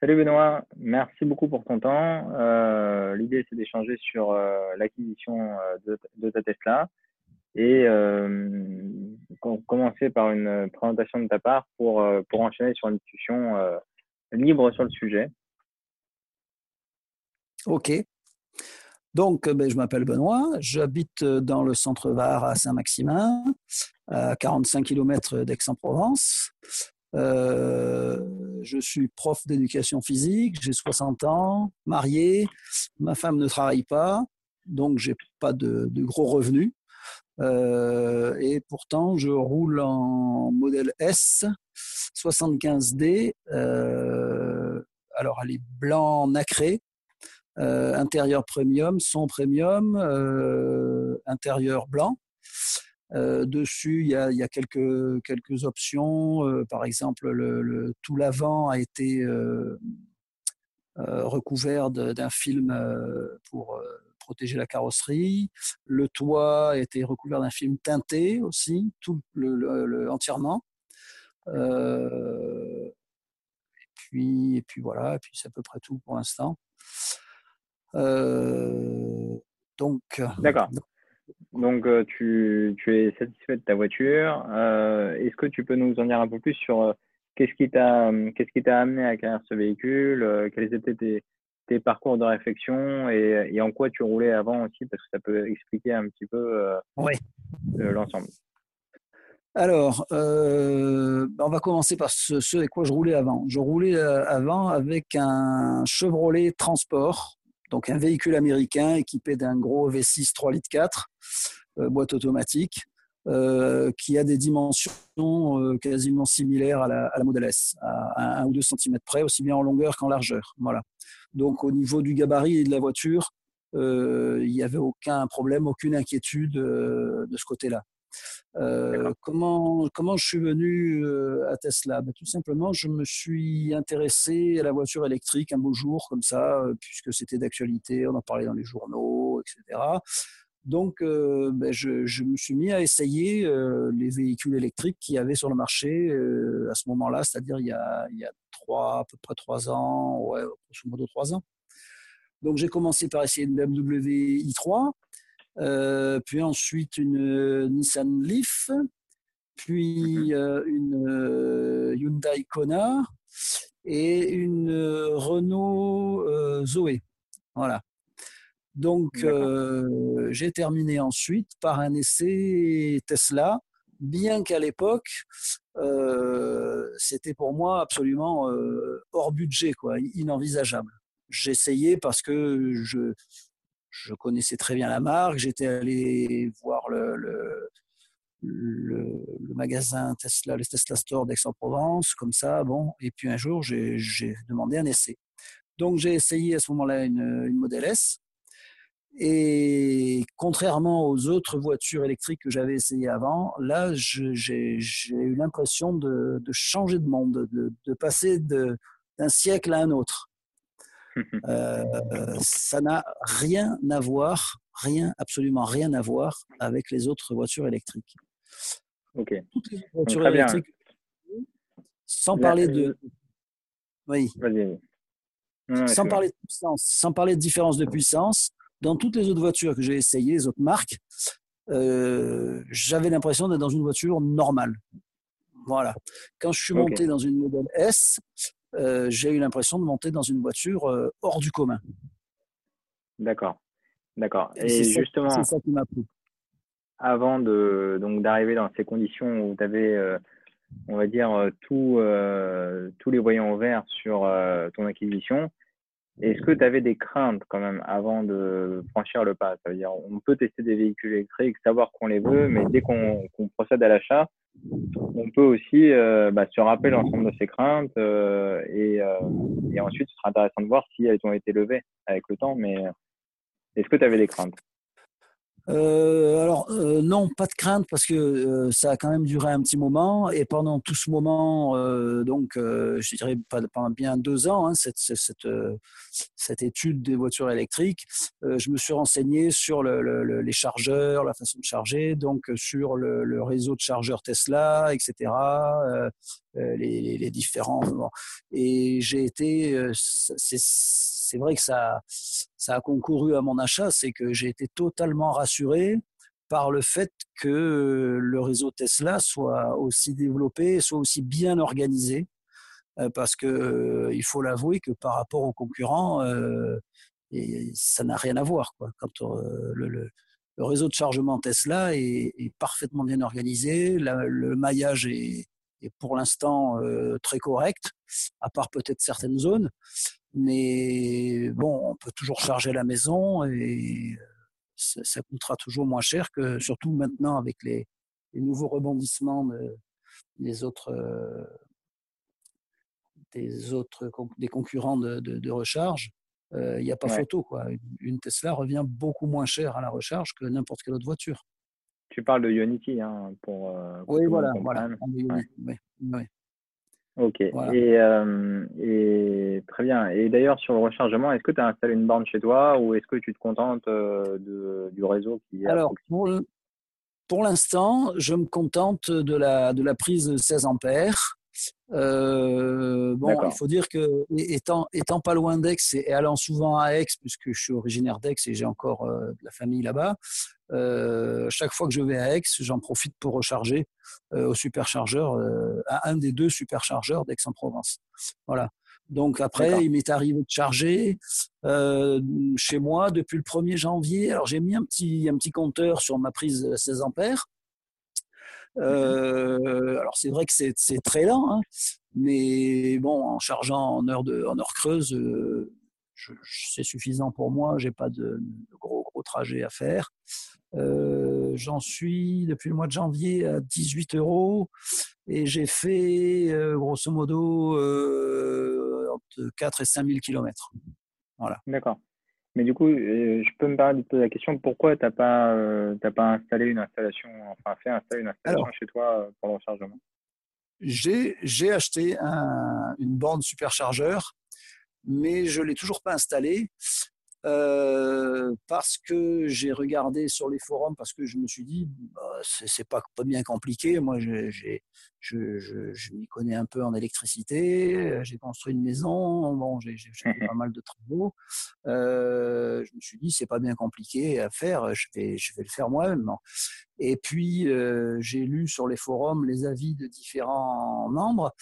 Salut Benoît, merci beaucoup pour ton temps. Euh, L'idée, c'est d'échanger sur euh, l'acquisition euh, de, ta Tesla et commencer par une présentation de ta part pour, pour enchaîner sur une discussion libre sur le sujet. Ok. Donc, ben, je m'appelle Benoît, j'habite dans le centre Var à Saint-Maximin, à 45 km d'Aix-en-Provence. Euh, je suis prof d'éducation physique, j'ai 60 ans, marié, ma femme ne travaille pas, donc j'ai pas de, gros revenus. Euh, et pourtant, je roule en modèle S 75D. Euh, alors, elle est blanc nacré, intérieur premium, son premium, intérieur blanc. Euh, dessus, il y a, il y a quelques, quelques options. Euh, par exemple, le, le tout l'avant a été euh, recouvert d'un film pour protéger la carrosserie. Le toit a été recouvert d'un film teinté aussi, tout le, le entièrement. et puis, et puis voilà, et puis c'est à peu près tout pour l'instant. donc, d'accord. Donc, euh, tu, es satisfait de ta voiture. Euh, est-ce que tu peux nous en dire un peu plus sur euh, qu'est-ce qui t'a qu'est-ce qui t'a amené à acquérir ce véhicule Quels étaient tes, tes parcours de réflexion et, en quoi tu roulais avant aussi Parce que ça peut expliquer un petit peu l'ensemble. Alors, on va commencer par ce, ce avec quoi je roulais avant. Je roulais avant avec un Chevrolet Transport donc un véhicule américain équipé d'un gros V6 3 litres 4, euh, boîte automatique, euh, qui a des dimensions euh, quasiment similaires à la, à la Model S, à 1 ou 2 cm près, aussi bien en longueur qu'en largeur. Voilà. Donc au niveau du gabarit et de la voiture, il n'y avait aucun problème, aucune inquiétude de ce côté-là. Euh, comment, comment je suis venu euh, à Tesla? Ben, Tout simplement, je me suis intéressé à la voiture électrique un beau jour, comme ça, euh, puisque c'était d'actualité, on en parlait dans les journaux, etc. Donc, ben, je, me suis mis à essayer les véhicules électriques qu'il y avait sur le marché à ce moment-là, c'est-à-dire il y a, il y a trois, à peu près trois ans, ouais, grosso modo trois ans. Donc, j'ai commencé par essayer une BMW i3. Euh, puis ensuite une euh, Nissan Leaf, puis mhm. euh, une Hyundai Kona et une Renault Zoé. Voilà. Donc, j'ai terminé ensuite par un essai Tesla, bien qu'à l'époque, c'était pour moi absolument hors budget, quoi, inenvisageable. J'essayais parce que je, je connaissais très bien la marque. J'étais allé voir le, magasin Tesla, le Tesla Store d'Aix-en-Provence, comme ça. Bon, et puis un jour, j'ai demandé un essai. Donc j'ai essayé à ce moment-là une, une Model S. Et contrairement aux autres voitures électriques que j'avais essayées avant, là, j'ai eu l'impression de, changer de monde, de, de passer d'un siècle à un autre. Euh, ça n'a rien à voir, rien, absolument rien à voir avec les autres voitures électriques. Ok. Toutes les voitures électriques, sans parler de. Oui. sans parler de puissance, sans parler de différence de puissance, dans toutes les autres voitures que j'ai essayées, les autres marques, euh, j'avais l'impression d'être dans une voiture normale. Voilà. Quand je suis monté dans une modèle S, euh, j'ai eu l'impression de monter dans une voiture euh, hors du commun. D'accord, d'accord. Et, justement, c'est ça qui m'a plu. Avant de donc d'arriver dans ces conditions où tu avais, euh, on va dire, tout, tous les voyants verts sur ton acquisition, est-ce que tu avais des craintes quand même avant de franchir le pas? Ça veut dire, on peut tester des véhicules électriques, savoir qu'on les veut, mais dès qu'on procède à l'achat, on peut aussi euh, bah, se rappeler l'ensemble de ces craintes euh, et, euh, et, ensuite ce sera intéressant de voir si elles ont été levées avec le temps. Mais est-ce que tu avais des craintes? Euh, alors euh, non, pas de crainte parce que euh, ça a quand même duré un petit moment et pendant tout ce moment, donc je dirais pendant bien deux ans, hein, cette, cette, cette, étude des voitures électriques, je me suis renseigné sur le, les chargeurs, la façon de charger, donc sur le, réseau de chargeurs Tesla, etc. Les, les, différents et j'ai été c'est vrai que ça, a concouru à mon achat, c'est que j'ai été totalement rassuré par le fait que le réseau Tesla soit aussi développé, soit aussi bien organisé, euh, parce que euh, il faut l'avouer que par rapport aux concurrents, euh, ça n'a rien à voir. Quand le, réseau de chargement Tesla est, parfaitement bien organisé, le maillage est pour l'instant très correct, à part peut-être certaines zones. Mais bon, on peut toujours charger la maison et ça, coûtera toujours moins cher que, surtout maintenant avec les, nouveaux rebondissements des autres, des autres des concurrents de, recharge. Il n'y a pas photo. Quoi. Une Tesla revient beaucoup moins cher à la recharge que n'importe quelle autre voiture. Tu parles de Unity hein, pour, Oui, voilà. voilà. Ok. Et, euh, et, très bien. Et d'ailleurs, sur le rechargement, est-ce que tu as installé une borne chez toi ou est-ce que tu te contentes euh, de, du réseau qui est Alors, pour, pour l'instant, je me contente de la, de la prise 16 ampères. Euh, bon, il faut dire que étant, étant pas loin d'Aix et, allant souvent à Aix, puisque je suis originaire d'Aix et j'ai encore de la famille là-bas, euh, chaque fois que je vais à Aix, j'en profite pour recharger euh, au superchargeur, euh, à un des deux superchargeurs d'Aix-en-Provence. Voilà. Donc après, il m'est arrivé de charger chez moi depuis le 1er janvier. Alors j'ai mis un petit, un petit compteur sur ma prise 16 ampères. Mmh alors c'est vrai que c'est très lent, hein, mais bon, en chargeant en heure, de, en heure creuse, c'est suffisant pour moi. J'ai pas de, de, gros gros trajets à faire. Euh, j'en suis depuis le mois de janvier à 18 euros et j'ai fait euh, grosso modo euh, entre 4 et 5 000 km. Voilà. D'accord. Mais du coup, je peux me permettre de poser la question pourquoi tu n'as pas, pas installé une installation, enfin fait installer une installation chez toi pour le rechargement? J'ai acheté un, une borne superchargeur, mais je ne l'ai toujours pas installée euh, parce que j'ai regardé sur les forums, parce que je me suis dit, bah, c'est pas, pas bien compliqué. Moi, je, je, je, m'y connais un peu en électricité. J'ai construit une maison. Bon, j'ai fait pas mal de travaux. Euh, je me suis dit, c'est pas bien compliqué à faire. Je vais, je vais le faire moi-même. Et puis, euh, j'ai lu sur les forums les avis de différents membres.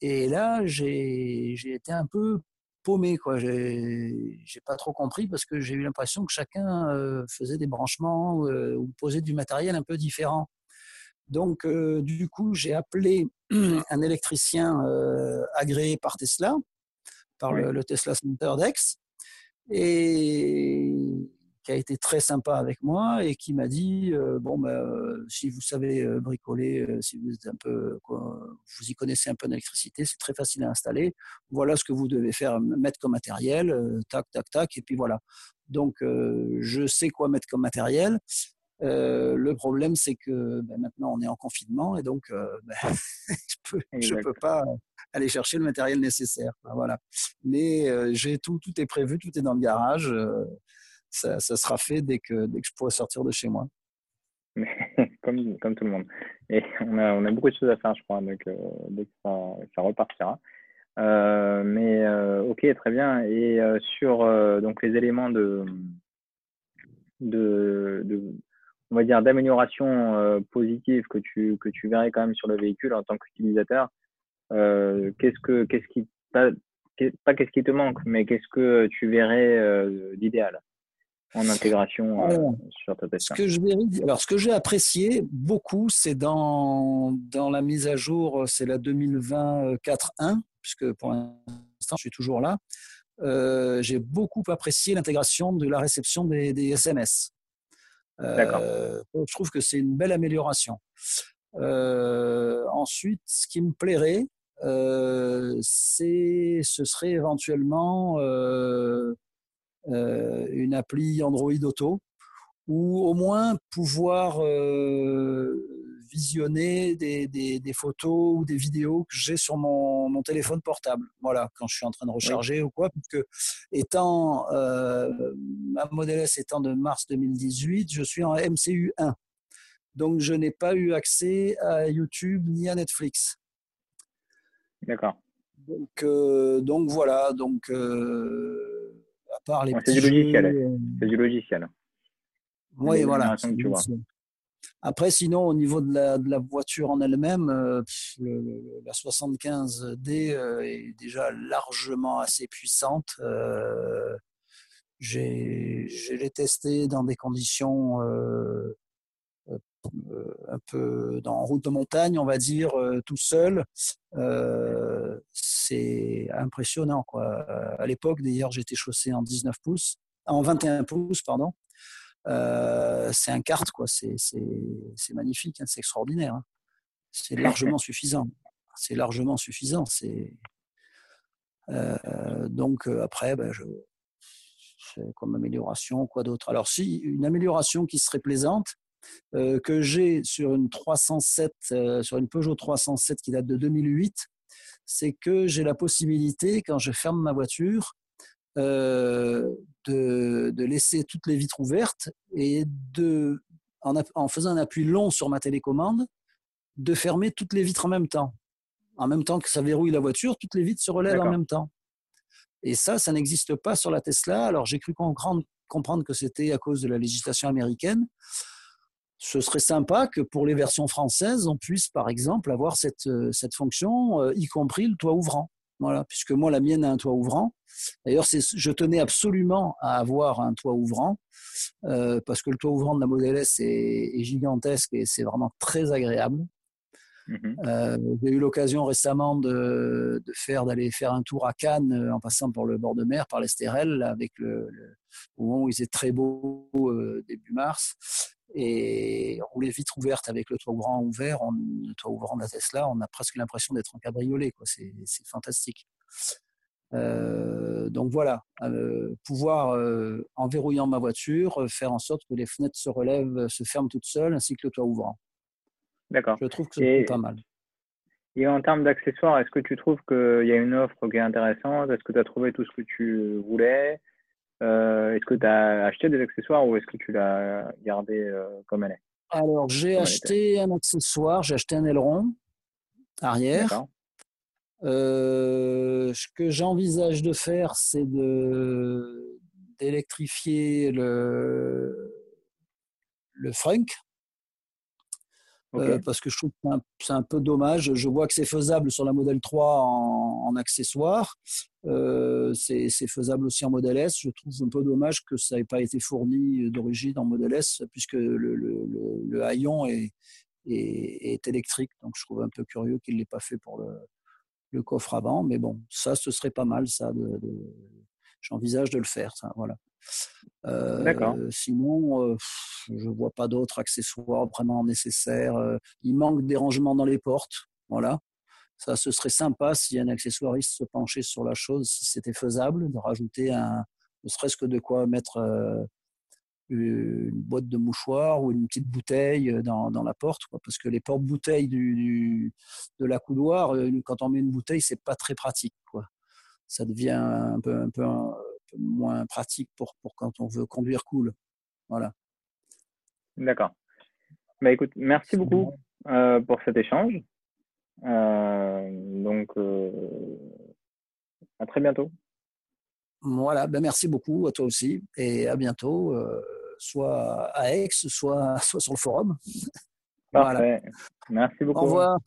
Et là, j'ai été un peu paumé quoi. J'ai pas trop compris parce que j'ai eu l'impression que chacun euh, faisait des branchements euh, ou posait du matériel un peu différent. Donc euh, du coup, j'ai appelé un électricien agréé par Tesla, par le, le, Tesla Center d'Aix, et qui a été très sympa avec moi et qui m'a dit euh, bon ben euh, si vous savez euh, bricoler, si vous êtes un peu vous y connaissez un peu d'électricité, c'est très facile à installer. Voilà ce que vous devez faire mettre comme matériel, tac tac tac et puis voilà. Donc je sais quoi mettre comme matériel. le problème, c'est que ben, maintenant on est en confinement et donc ben, je ne peux, pas aller chercher le matériel nécessaire. Voilà. Mais j'ai tout, tout est prévu, tout est dans le garage ça, sera fait dès que, dès que je pourrai sortir de chez moi. comme, comme tout le monde. Et on a, on a beaucoup de choses à faire, je crois, donc, euh, dès que ça, repartira. Euh, mais euh, ok, très bien. Et sur donc les éléments de, de, on va dire d'amélioration positive que tu que tu verrais quand même sur le véhicule en tant qu'utilisateur, qu'est-ce que qu'est-ce qui pas qu'est-ce qui te manque, mais qu'est-ce que tu verrais d'idéal? En intégration euh, sur ta Ce que je alors, ce que j'ai apprécié beaucoup, c'est dans, dans la mise à jour, euh, c'est la 2020 4.1, puisque pour l'instant, je suis toujours là. Euh, j'ai beaucoup apprécié l'intégration de la réception des, des SMS. Euh, je trouve que c'est une belle amélioration. ensuite, ce qui me plairait, c'est, ce serait éventuellement une appli Android Auto ou au moins pouvoir visionner des, des, photos ou des vidéos que j'ai sur mon, mon, téléphone portable. Voilà, quand je suis en train de recharger ou quoi. Puisque étant, euh, ma Model S étant de mars 2018, je suis en MCU 1. Donc, je n'ai pas eu accès à YouTube ni à Netflix. D'accord. Donc, euh, donc voilà. Donc, euh, part les. c'est du logiciel. C'est du logiciel. Oui, voilà. Tu vois. Après, sinon, au niveau de la, de la voiture en elle-même, euh, la 75D euh, est déjà largement assez puissante. Euh, j'ai l'ai testé dans des conditions un peu dans route de montagne, on va dire, tout seul. C'est impressionnant. Quoi. À l'époque, d'ailleurs, j'étais chaussé en 19 pouces, en 21 pouces, pardon. Euh, c'est un kart, quoi. C'est, magnifique, hein, c'est extraordinaire. Hein. C'est largement suffisant. C'est largement suffisant. C'est euh, donc euh, après, ben, je, comme amélioration, quoi d'autre. Alors si une amélioration qui serait plaisante, que j'ai sur une 307, sur une Peugeot 307 qui date de 2008, c'est que j'ai la possibilité, quand je ferme ma voiture, euh, de, de, laisser toutes les vitres ouvertes et de, en, en, faisant un appui long sur ma télécommande, de fermer toutes les vitres en même temps. En même temps que ça verrouille la voiture, toutes les vitres se relèvent en même temps. Et ça, ça n'existe pas sur la Tesla. Alors j'ai cru comprendre, comprendre que c'était à cause de la législation américaine. Ce serait sympa que pour les versions françaises, on puisse par exemple avoir cette, cette fonction, euh, y compris le toit ouvrant. Voilà, puisque moi, la mienne a un toit ouvrant. D'ailleurs, je tenais absolument à avoir un toit ouvrant, euh, parce que le toit ouvrant de la Model S est, gigantesque et c'est vraiment très agréable. Mhm. Euh, j'ai eu l'occasion récemment de, faire d'aller faire un tour à Cannes euh, en passant par le bord de mer, par l'Estérel, avec le, au moment où il était très beau début mars et rouler vitre ouverte avec le toit ouvrant ouvert, le toit ouvrant de la Tesla, on a presque l'impression d'être en cabriolet. C'est, fantastique. Euh, donc voilà, euh, pouvoir, euh, en verrouillant ma voiture, faire en sorte que les fenêtres se relèvent, se ferment toutes seules, ainsi que le toit ouvrant. D'accord. Je trouve que c'est pas mal. Et en termes d'accessoires, est-ce que tu trouves qu'il y a une offre qui est intéressante? Est-ce que tu as trouvé tout ce que tu voulais? Euh, est-ce que tu as acheté des accessoires ou est-ce que tu l'as gardé euh, comme elle est? Alors, j'ai acheté un accessoire, j'ai acheté un aileron arrière. Euh, ce que j'envisage de faire, c'est de d'électrifier le, le frunk euh, parce que je trouve que c'est un, peu dommage. Je vois que c'est faisable sur la Model 3 en, en accessoires. Euh, c'est faisable aussi en Model S. Je trouve un peu dommage que ça n'ait pas été fourni d'origine en Model S, puisque le, le, le, haillon est, est, électrique. Donc je trouve un peu curieux qu'il ne l'ait pas fait pour le, coffre avant. Mais bon, ça, ce serait pas mal. ça. De, J'envisage de le faire. Ça, voilà. Euh, sinon, euh, je vois pas d'autres accessoires vraiment nécessaires. Euh, il manque des rangements dans les portes. Voilà. Ça, ce serait sympa si un accessoiriste se penchait sur la chose, si c'était faisable, de rajouter un, ne serait-ce que de quoi mettre une boîte de mouchoirs ou une petite bouteille dans, dans la porte, parce que les portes-bouteilles du, de la couloir, quand on met une bouteille, c'est pas très pratique. Quoi. Ça devient un peu, un peu moins pratique pour, pour quand on veut conduire cool. Voilà. D'accord. Bah, écoute, merci beaucoup euh, pour cet échange. Euh, donc, euh, à très bientôt. Voilà, ben merci beaucoup à toi aussi et à bientôt, soit à Aix, soit, soit sur le forum. Parfait. Merci beaucoup. Au revoir.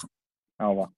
Au revoir.